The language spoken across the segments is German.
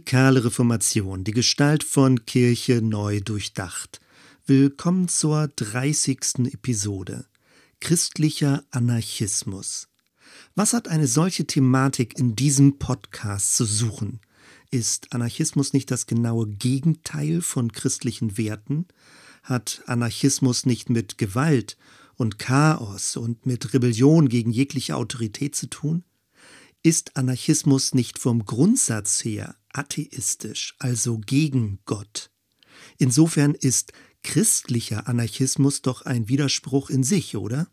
Radikale Reformation, die Gestalt von Kirche neu durchdacht. Willkommen zur 30. Episode. Christlicher Anarchismus. Was hat eine solche Thematik in diesem Podcast zu suchen? Ist Anarchismus nicht das genaue Gegenteil von christlichen Werten? Hat Anarchismus nicht mit Gewalt und Chaos und mit Rebellion gegen jegliche Autorität zu tun? Ist Anarchismus nicht vom Grundsatz her atheistisch, also gegen Gott? Insofern ist christlicher Anarchismus doch ein Widerspruch in sich, oder?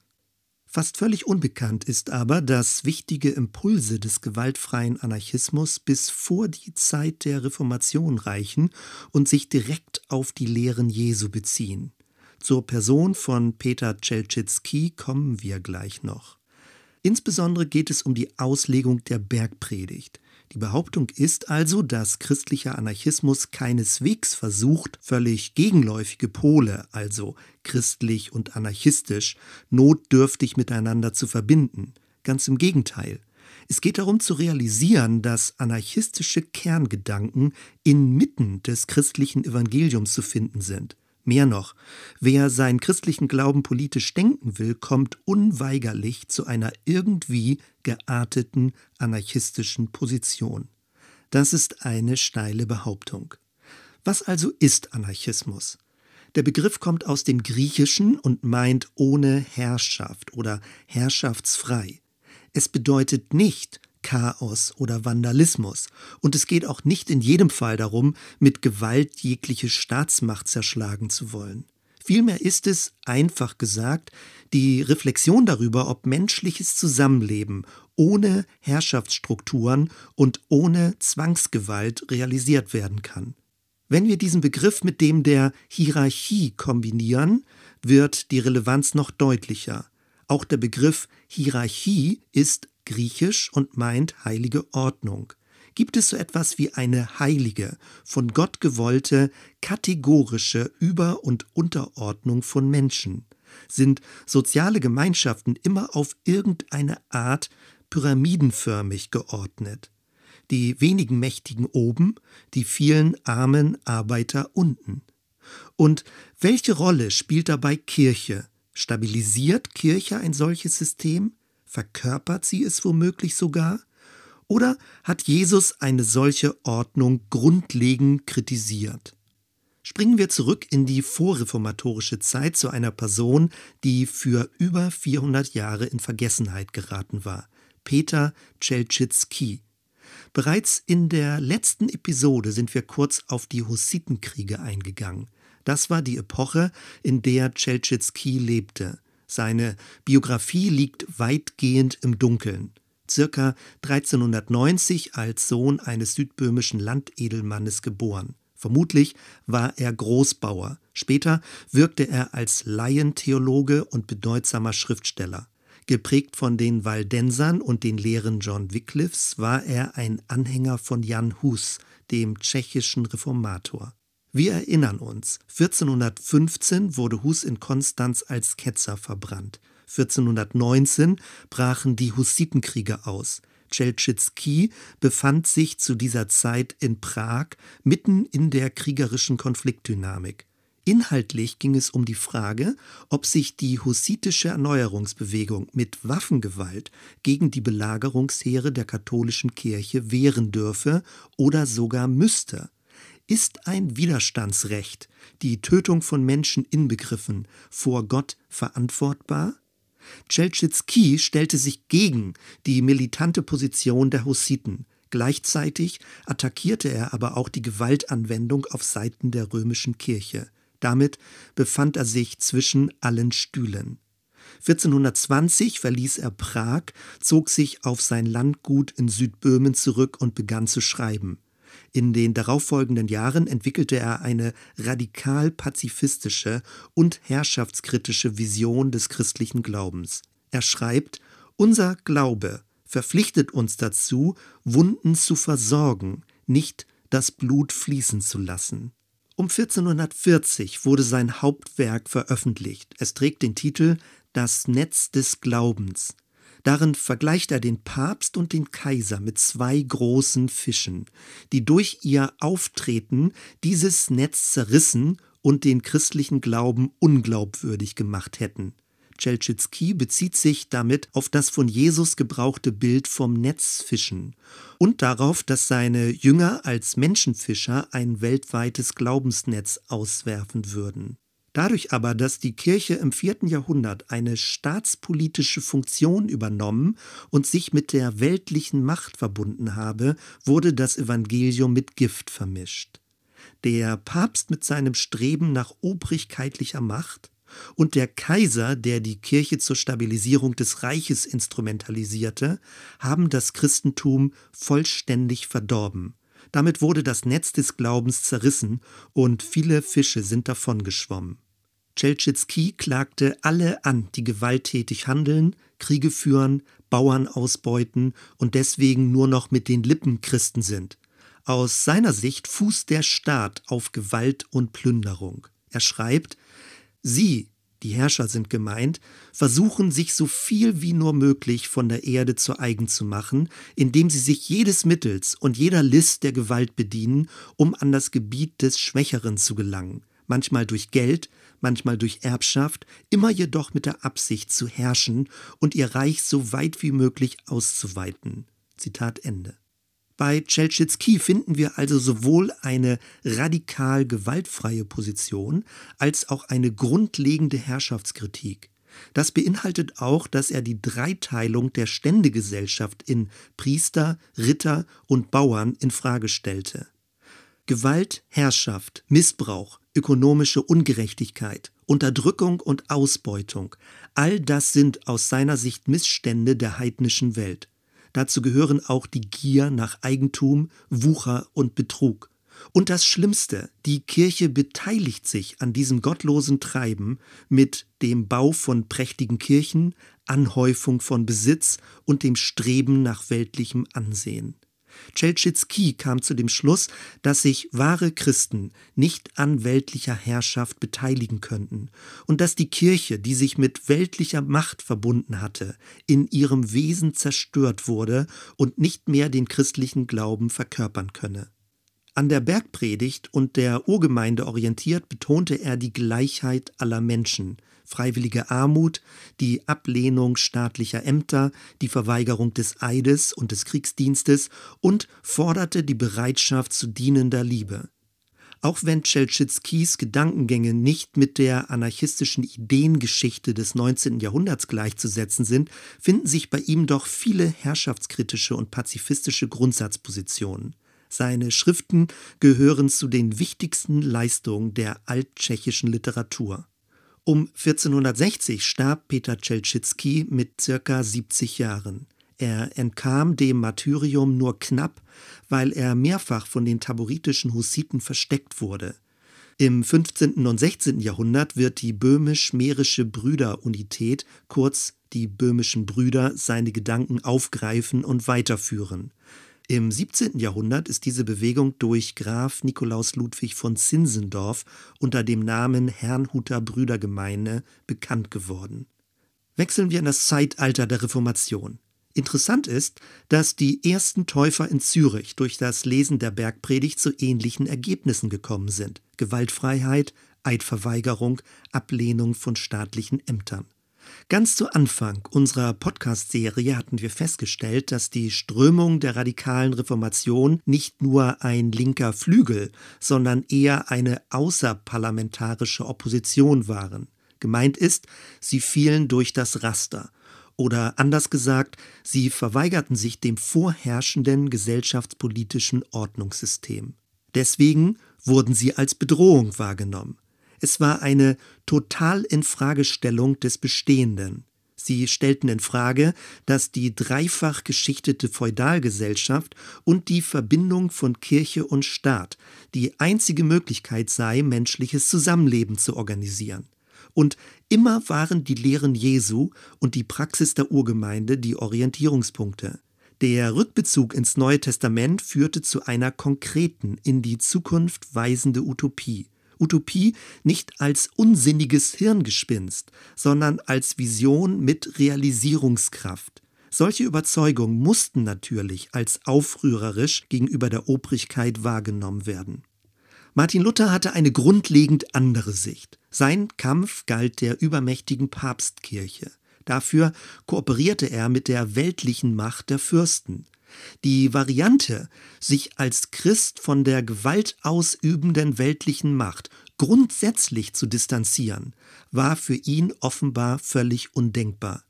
Fast völlig unbekannt ist aber, dass wichtige Impulse des gewaltfreien Anarchismus bis vor die Zeit der Reformation reichen und sich direkt auf die Lehren Jesu beziehen. Zur Person von Peter Czelczycki kommen wir gleich noch. Insbesondere geht es um die Auslegung der Bergpredigt. Die Behauptung ist also, dass christlicher Anarchismus keineswegs versucht, völlig gegenläufige Pole, also christlich und anarchistisch, notdürftig miteinander zu verbinden. Ganz im Gegenteil. Es geht darum zu realisieren, dass anarchistische Kerngedanken inmitten des christlichen Evangeliums zu finden sind. Mehr noch, wer seinen christlichen Glauben politisch denken will, kommt unweigerlich zu einer irgendwie gearteten anarchistischen Position. Das ist eine steile Behauptung. Was also ist Anarchismus? Der Begriff kommt aus dem Griechischen und meint ohne Herrschaft oder herrschaftsfrei. Es bedeutet nicht, Chaos oder Vandalismus. Und es geht auch nicht in jedem Fall darum, mit Gewalt jegliche Staatsmacht zerschlagen zu wollen. Vielmehr ist es, einfach gesagt, die Reflexion darüber, ob menschliches Zusammenleben ohne Herrschaftsstrukturen und ohne Zwangsgewalt realisiert werden kann. Wenn wir diesen Begriff mit dem der Hierarchie kombinieren, wird die Relevanz noch deutlicher. Auch der Begriff Hierarchie ist griechisch und meint heilige Ordnung. Gibt es so etwas wie eine heilige, von Gott gewollte, kategorische Über- und Unterordnung von Menschen? Sind soziale Gemeinschaften immer auf irgendeine Art pyramidenförmig geordnet? Die wenigen Mächtigen oben, die vielen armen Arbeiter unten. Und welche Rolle spielt dabei Kirche? Stabilisiert Kirche ein solches System? Verkörpert sie es womöglich sogar? Oder hat Jesus eine solche Ordnung grundlegend kritisiert? Springen wir zurück in die vorreformatorische Zeit zu einer Person, die für über 400 Jahre in Vergessenheit geraten war, Peter Czelczycki. Bereits in der letzten Episode sind wir kurz auf die Hussitenkriege eingegangen. Das war die Epoche, in der Czelczycki lebte. Seine Biografie liegt weitgehend im Dunkeln. Circa 1390 als Sohn eines südböhmischen Landedelmannes geboren. Vermutlich war er Großbauer. Später wirkte er als Laientheologe und bedeutsamer Schriftsteller. Geprägt von den Waldensern und den Lehren John Wycliffes war er ein Anhänger von Jan Hus, dem tschechischen Reformator. Wir erinnern uns, 1415 wurde Hus in Konstanz als Ketzer verbrannt. 1419 brachen die Hussitenkriege aus. Czelczycki befand sich zu dieser Zeit in Prag mitten in der kriegerischen Konfliktdynamik. Inhaltlich ging es um die Frage, ob sich die hussitische Erneuerungsbewegung mit Waffengewalt gegen die Belagerungsheere der katholischen Kirche wehren dürfe oder sogar müsste. Ist ein Widerstandsrecht, die Tötung von Menschen inbegriffen, vor Gott verantwortbar? Czelczycki stellte sich gegen die militante Position der Hussiten. Gleichzeitig attackierte er aber auch die Gewaltanwendung auf Seiten der römischen Kirche. Damit befand er sich zwischen allen Stühlen. 1420 verließ er Prag, zog sich auf sein Landgut in Südböhmen zurück und begann zu schreiben. In den darauffolgenden Jahren entwickelte er eine radikal pazifistische und herrschaftskritische Vision des christlichen Glaubens. Er schreibt, unser Glaube verpflichtet uns dazu, Wunden zu versorgen, nicht das Blut fließen zu lassen. Um 1440 wurde sein Hauptwerk veröffentlicht. Es trägt den Titel Das Netz des Glaubens. Darin vergleicht er den Papst und den Kaiser mit zwei großen Fischen, die durch ihr Auftreten dieses Netz zerrissen und den christlichen Glauben unglaubwürdig gemacht hätten. Chelchitsky bezieht sich damit auf das von Jesus gebrauchte Bild vom Netzfischen und darauf, dass seine Jünger als Menschenfischer ein weltweites Glaubensnetz auswerfen würden. Dadurch aber, dass die Kirche im vierten Jahrhundert eine staatspolitische Funktion übernommen und sich mit der weltlichen Macht verbunden habe, wurde das Evangelium mit Gift vermischt. Der Papst mit seinem Streben nach obrigkeitlicher Macht und der Kaiser, der die Kirche zur Stabilisierung des Reiches instrumentalisierte, haben das Christentum vollständig verdorben. Damit wurde das Netz des Glaubens zerrissen und viele Fische sind davongeschwommen. Chelchitsky klagte alle an, die gewalttätig handeln, Kriege führen, Bauern ausbeuten und deswegen nur noch mit den Lippen Christen sind. Aus seiner Sicht fußt der Staat auf Gewalt und Plünderung. Er schreibt, Sie, die Herrscher sind gemeint, versuchen sich so viel wie nur möglich von der Erde zu eigen zu machen, indem sie sich jedes Mittels und jeder List der Gewalt bedienen, um an das Gebiet des Schwächeren zu gelangen, manchmal durch Geld, manchmal durch Erbschaft, immer jedoch mit der Absicht zu herrschen und ihr Reich so weit wie möglich auszuweiten. Zitat Ende. Bei Chelchitsky finden wir also sowohl eine radikal gewaltfreie Position als auch eine grundlegende Herrschaftskritik. Das beinhaltet auch, dass er die Dreiteilung der Ständegesellschaft in Priester, Ritter und Bauern in Frage stellte. Gewalt, Herrschaft, Missbrauch, ökonomische Ungerechtigkeit, Unterdrückung und Ausbeutung, all das sind aus seiner Sicht Missstände der heidnischen Welt. Dazu gehören auch die Gier nach Eigentum, Wucher und Betrug. Und das Schlimmste, die Kirche beteiligt sich an diesem gottlosen Treiben mit dem Bau von prächtigen Kirchen, Anhäufung von Besitz und dem Streben nach weltlichem Ansehen. Chelchitsky kam zu dem Schluss, dass sich wahre Christen nicht an weltlicher Herrschaft beteiligen könnten und dass die Kirche, die sich mit weltlicher Macht verbunden hatte, in ihrem Wesen zerstört wurde und nicht mehr den christlichen Glauben verkörpern könne. An der Bergpredigt und der Urgemeinde orientiert betonte er die Gleichheit aller Menschen, freiwillige Armut, die Ablehnung staatlicher Ämter, die Verweigerung des Eides und des Kriegsdienstes und forderte die Bereitschaft zu dienender Liebe. Auch wenn Chelchitskys Gedankengänge nicht mit der anarchistischen Ideengeschichte des 19. Jahrhunderts gleichzusetzen sind, finden sich bei ihm doch viele herrschaftskritische und pazifistische Grundsatzpositionen. Seine Schriften gehören zu den wichtigsten Leistungen der alttschechischen Literatur. Um 1460 starb Peter Czelczycki mit circa 70 Jahren. Er entkam dem Martyrium nur knapp, weil er mehrfach von den taboritischen Hussiten versteckt wurde. Im 15. und 16. Jahrhundert wird die böhmisch-mährische Brüderunität, kurz die böhmischen Brüder, seine Gedanken aufgreifen und weiterführen. Im 17. Jahrhundert ist diese Bewegung durch Graf Nikolaus Ludwig von Zinzendorf unter dem Namen Herrnhuter Brüdergemeine bekannt geworden. Wechseln wir in das Zeitalter der Reformation. Interessant ist, dass die ersten Täufer in Zürich durch das Lesen der Bergpredigt zu ähnlichen Ergebnissen gekommen sind. Gewaltfreiheit, Eidverweigerung, Ablehnung von staatlichen Ämtern. Ganz zu Anfang unserer Podcast-Serie hatten wir festgestellt, dass die Strömung der radikalen Reformation nicht nur ein linker Flügel, sondern eher eine außerparlamentarische Opposition waren. Gemeint ist, sie fielen durch das Raster. Oder anders gesagt, sie verweigerten sich dem vorherrschenden gesellschaftspolitischen Ordnungssystem. Deswegen wurden sie als Bedrohung wahrgenommen. Es war eine Totalinfragestellung des Bestehenden. Sie stellten in Frage, dass die dreifach geschichtete Feudalgesellschaft und die Verbindung von Kirche und Staat die einzige Möglichkeit sei, menschliches Zusammenleben zu organisieren. Und immer waren die Lehren Jesu und die Praxis der Urgemeinde die Orientierungspunkte. Der Rückbezug ins Neue Testament führte zu einer konkreten, in die Zukunft weisende Utopie. Utopie nicht als unsinniges Hirngespinst, sondern als Vision mit Realisierungskraft. Solche Überzeugungen mussten natürlich als aufrührerisch gegenüber der Obrigkeit wahrgenommen werden. Martin Luther hatte eine grundlegend andere Sicht. Sein Kampf galt der übermächtigen Papstkirche. Dafür kooperierte er mit der weltlichen Macht der Fürsten. Die Variante, sich als Christ von der gewaltausübenden weltlichen Macht grundsätzlich zu distanzieren, war für ihn offenbar völlig undenkbar.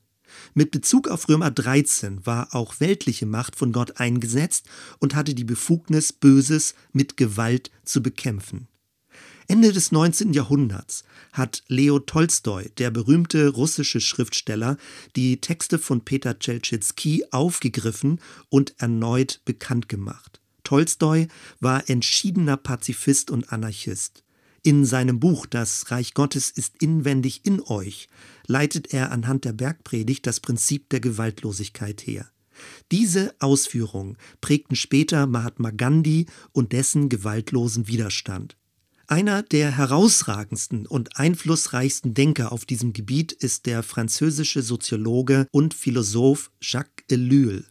Mit Bezug auf Römer 13 war auch weltliche Macht von Gott eingesetzt und hatte die Befugnis, Böses mit Gewalt zu bekämpfen. Ende des 19. Jahrhunderts hat Leo Tolstoi, der berühmte russische Schriftsteller, die Texte von Peter Tschelschitsky aufgegriffen und erneut bekannt gemacht. Tolstoi war entschiedener Pazifist und Anarchist. In seinem Buch Das Reich Gottes ist inwendig in euch leitet er anhand der Bergpredigt das Prinzip der Gewaltlosigkeit her. Diese Ausführungen prägten später Mahatma Gandhi und dessen gewaltlosen Widerstand. Einer der herausragendsten und einflussreichsten Denker auf diesem Gebiet ist der französische Soziologe und Philosoph Jacques Ellul.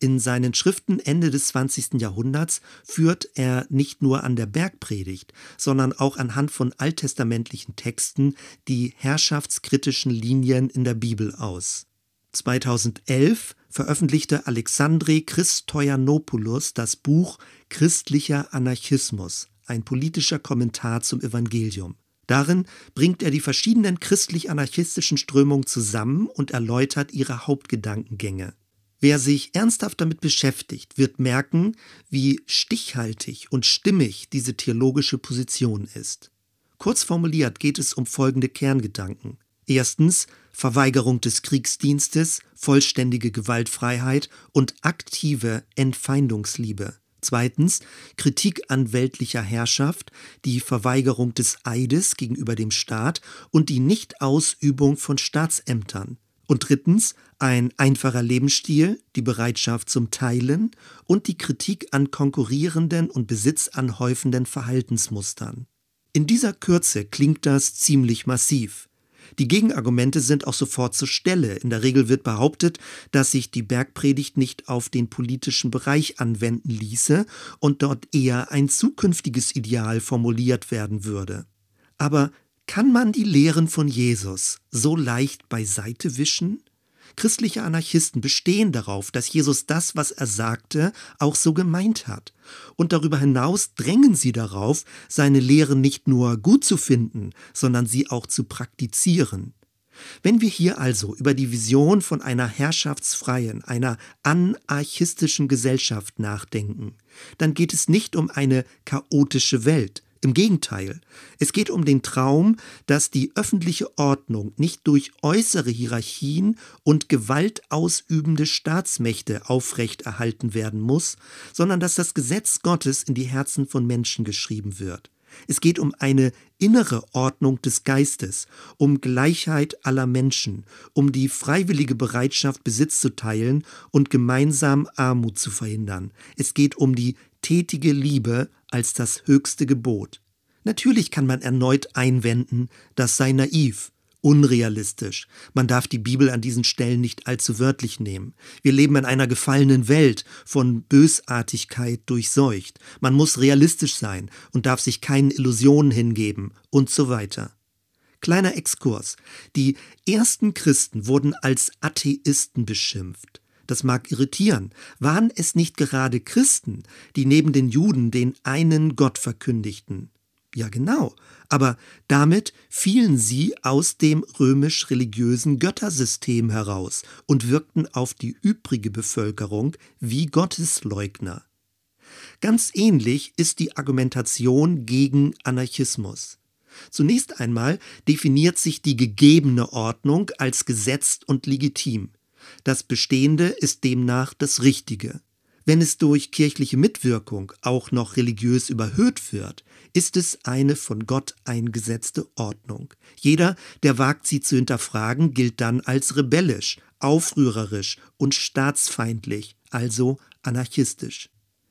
In seinen Schriften Ende des 20. Jahrhunderts führt er nicht nur an der Bergpredigt, sondern auch anhand von alttestamentlichen Texten die herrschaftskritischen Linien in der Bibel aus. 2011 veröffentlichte Alexandre Christoyanopoulos das Buch Christlicher Anarchismus, ein politischer Kommentar zum Evangelium. Darin bringt er die verschiedenen christlich-anarchistischen Strömungen zusammen und erläutert ihre Hauptgedankengänge. Wer sich ernsthaft damit beschäftigt, wird merken, wie stichhaltig und stimmig diese theologische Position ist. Kurz formuliert geht es um folgende Kerngedanken. Erstens Verweigerung des Kriegsdienstes, vollständige Gewaltfreiheit und aktive Entfeindungsliebe. Zweitens Kritik an weltlicher Herrschaft, die Verweigerung des Eides gegenüber dem Staat und die Nichtausübung von Staatsämtern. Und drittens ein einfacher Lebensstil, die Bereitschaft zum Teilen und die Kritik an konkurrierenden und besitzanhäufenden Verhaltensmustern. In dieser Kürze klingt das ziemlich massiv. Die Gegenargumente sind auch sofort zur Stelle. In der Regel wird behauptet, dass sich die Bergpredigt nicht auf den politischen Bereich anwenden ließe und dort eher ein zukünftiges Ideal formuliert werden würde. Aber kann man die Lehren von Jesus so leicht beiseite wischen? Christliche Anarchisten bestehen darauf, dass Jesus das, was er sagte, auch so gemeint hat. Und darüber hinaus drängen sie darauf, seine Lehren nicht nur gut zu finden, sondern sie auch zu praktizieren. Wenn wir hier also über die Vision von einer herrschaftsfreien, einer anarchistischen Gesellschaft nachdenken, dann geht es nicht um eine chaotische Welt, im Gegenteil, es geht um den Traum, dass die öffentliche Ordnung nicht durch äußere Hierarchien und gewaltausübende Staatsmächte aufrechterhalten werden muss, sondern dass das Gesetz Gottes in die Herzen von Menschen geschrieben wird. Es geht um eine innere Ordnung des Geistes, um Gleichheit aller Menschen, um die freiwillige Bereitschaft, Besitz zu teilen und gemeinsam Armut zu verhindern. Es geht um die tätige Liebe als das höchste Gebot. Natürlich kann man erneut einwenden, das sei naiv, unrealistisch. Man darf die Bibel an diesen Stellen nicht allzu wörtlich nehmen. Wir leben in einer gefallenen Welt, von Bösartigkeit durchseucht. Man muss realistisch sein und darf sich keinen Illusionen hingeben und so weiter. Kleiner Exkurs. Die ersten Christen wurden als Atheisten beschimpft das mag irritieren, waren es nicht gerade Christen, die neben den Juden den einen Gott verkündigten? Ja genau, aber damit fielen sie aus dem römisch-religiösen Göttersystem heraus und wirkten auf die übrige Bevölkerung wie Gottesleugner. Ganz ähnlich ist die Argumentation gegen Anarchismus. Zunächst einmal definiert sich die gegebene Ordnung als gesetzt und legitim. Das Bestehende ist demnach das Richtige. Wenn es durch kirchliche Mitwirkung auch noch religiös überhöht wird, ist es eine von Gott eingesetzte Ordnung. Jeder, der wagt, sie zu hinterfragen, gilt dann als rebellisch, aufrührerisch und staatsfeindlich, also anarchistisch.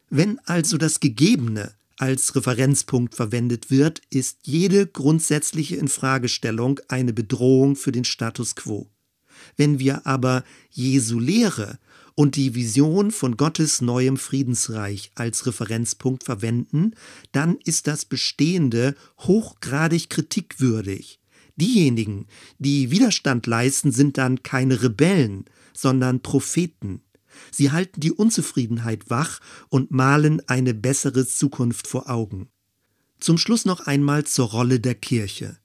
Wenn also das Gegebene als Referenzpunkt verwendet wird, ist jede grundsätzliche Infragestellung eine Bedrohung für den Status quo. Wenn wir aber Jesu Lehre und die Vision von Gottes neuem Friedensreich als Referenzpunkt verwenden, dann ist das Bestehende hochgradig kritikwürdig. Diejenigen, die Widerstand leisten, sind dann keine Rebellen, sondern Propheten. Sie halten die Unzufriedenheit wach und malen eine bessere Zukunft vor Augen. Zum Schluss noch einmal zur Rolle der Kirche.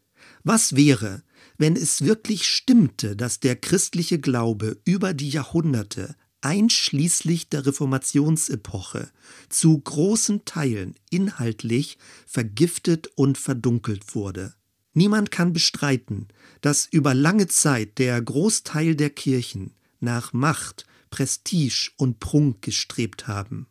Was wäre, wenn es wirklich stimmte, dass der christliche Glaube über die Jahrhunderte einschließlich der Reformationsepoche zu großen Teilen inhaltlich vergiftet und verdunkelt wurde. Niemand kann bestreiten, dass über lange Zeit der Großteil der Kirchen nach Macht, Prestige und Prunk gestrebt haben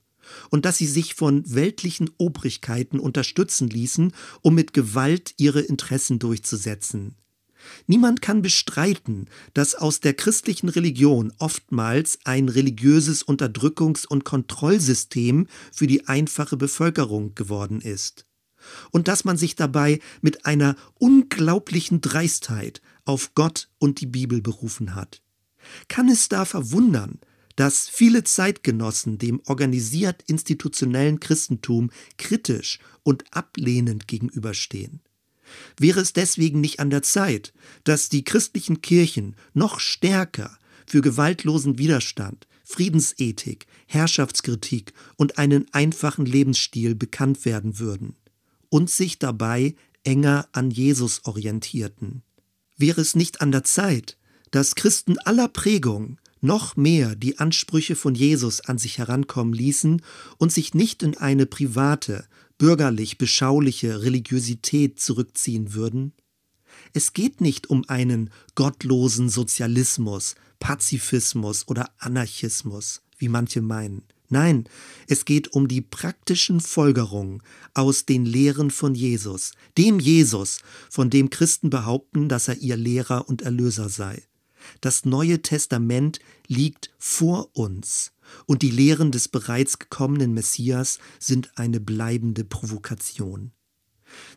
und dass sie sich von weltlichen Obrigkeiten unterstützen ließen, um mit Gewalt ihre Interessen durchzusetzen. Niemand kann bestreiten, dass aus der christlichen Religion oftmals ein religiöses Unterdrückungs- und Kontrollsystem für die einfache Bevölkerung geworden ist. Und dass man sich dabei mit einer unglaublichen Dreistheit auf Gott und die Bibel berufen hat. Kann es da verwundern, dass viele Zeitgenossen dem organisiert institutionellen Christentum kritisch und ablehnend gegenüberstehen? Wäre es deswegen nicht an der Zeit, dass die christlichen Kirchen noch stärker für gewaltlosen Widerstand, Friedensethik, Herrschaftskritik und einen einfachen Lebensstil bekannt werden würden und sich dabei enger an Jesus orientierten? Wäre es nicht an der Zeit, dass Christen aller Prägung noch mehr die Ansprüche von Jesus an sich herankommen ließen und sich nicht in eine private, bürgerlich beschauliche Religiosität zurückziehen würden? Es geht nicht um einen gottlosen Sozialismus, Pazifismus oder Anarchismus, wie manche meinen. Nein, es geht um die praktischen Folgerungen aus den Lehren von Jesus, dem Jesus, von dem Christen behaupten, dass er ihr Lehrer und Erlöser sei. Das Neue Testament liegt vor uns und die Lehren des bereits gekommenen Messias sind eine bleibende Provokation.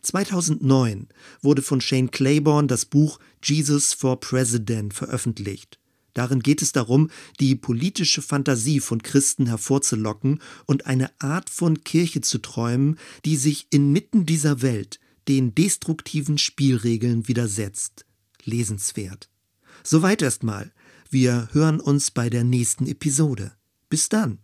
2009 wurde von Shane Claiborne das Buch Jesus for President veröffentlicht. Darin geht es darum, die politische Fantasie von Christen hervorzulocken und eine Art von Kirche zu träumen, die sich inmitten dieser Welt den destruktiven Spielregeln widersetzt. Lesenswert. Soweit erstmal. Wir hören uns bei der nächsten Episode. Bis dann.